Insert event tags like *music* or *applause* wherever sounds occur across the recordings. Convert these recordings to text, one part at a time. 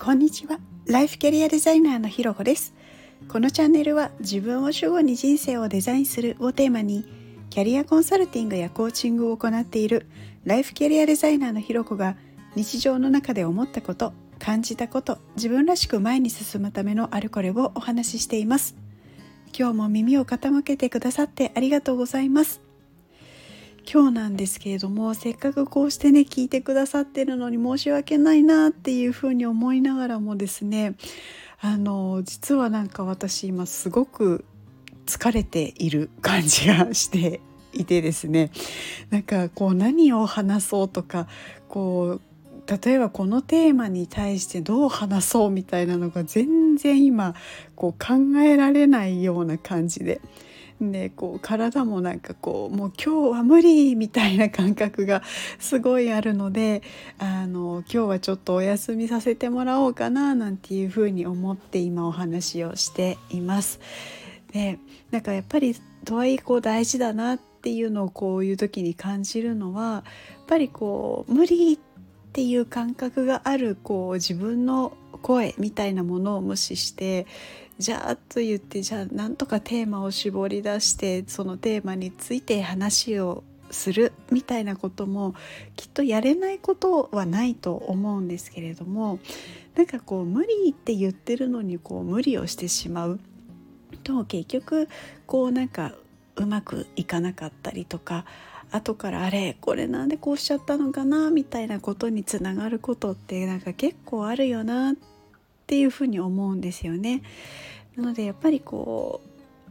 こんにちは。ライフキャリアデザイナーのひろこです。このチャンネルは自分を主語に人生をデザインするをテーマにキャリアコンサルティングやコーチングを行っているライフキャリアデザイナーのひろこが日常の中で思ったこと感じたこと自分らしく前に進むためのあれこれをお話ししています。今日も耳を傾けてくださってありがとうございます。今日なんですけれどもせっかくこうしてね聞いてくださってるのに申し訳ないなっていうふうに思いながらもですねあの実はなんか私今すごく疲れている感じがしていてですねなんかこう何を話そうとかこう例えばこのテーマに対してどう話そうみたいなのが全然今こう考えられないような感じででこう体もなんかこうもう今日は無理みたいな感覚がすごいあるのであの今日はちょっとお休みさせてもらおうかななんていうふうに思って今お話をしています。でなんかやっぱりとはいえこう大事だなっていうのをこういう時に感じるのはやっぱりこう無理っていう感覚があるこう自分の声みたいなものを無視してじゃあと言ってじゃあなんとかテーマを絞り出してそのテーマについて話をするみたいなこともきっとやれないことはないと思うんですけれどもなんかこう無理って言ってるのにこう無理をしてしまう。と結局こうなんかうまくいかなかったりとか後からあれこれなんでこうしちゃったのかなみたいなことにつながることってなんか結構あるよなっていうふうに思うんですよね。なのでやっぱりこう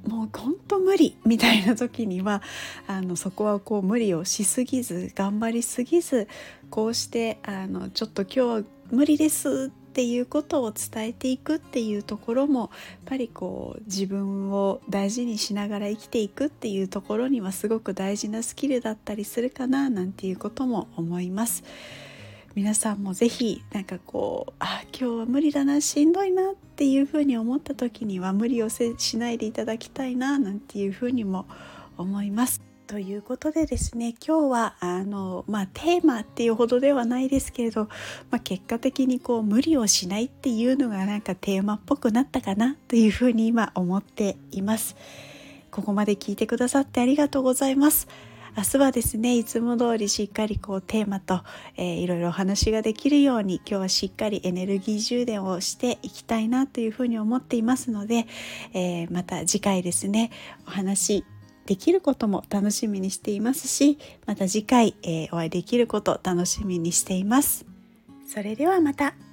もうほんと無理みたいな時には *laughs* あのそこはこう無理をしすぎず頑張りすぎずこうしてあのちょっと今日は無理ですってていうことを伝えていくっていうところもやっぱりこう自分を大事にしながら生きていくっていうところにはすごく大事なスキルだったりするかななんていうことも思います。皆さんも是非なんかこうあ今日は無理だなしんどいなっていうふうに思った時には無理をしないでいただきたいななんていうふうにも思います。ということでですね今日はあの、まあ、テーマっていうほどではないですけれど、まあ、結果的にこう無理をしないっていうのがなんかテーマっぽくなったかなというふうに今思っています。ここまで聞いてくださってありがとうございます。明日はですねいつも通りしっかりこうテーマと、えー、いろいろお話ができるように今日はしっかりエネルギー充電をしていきたいなというふうに思っていますので、えー、また次回ですねお話できることも楽しみにしていますしまた次回、えー、お会いできること楽しみにしています。それではまた。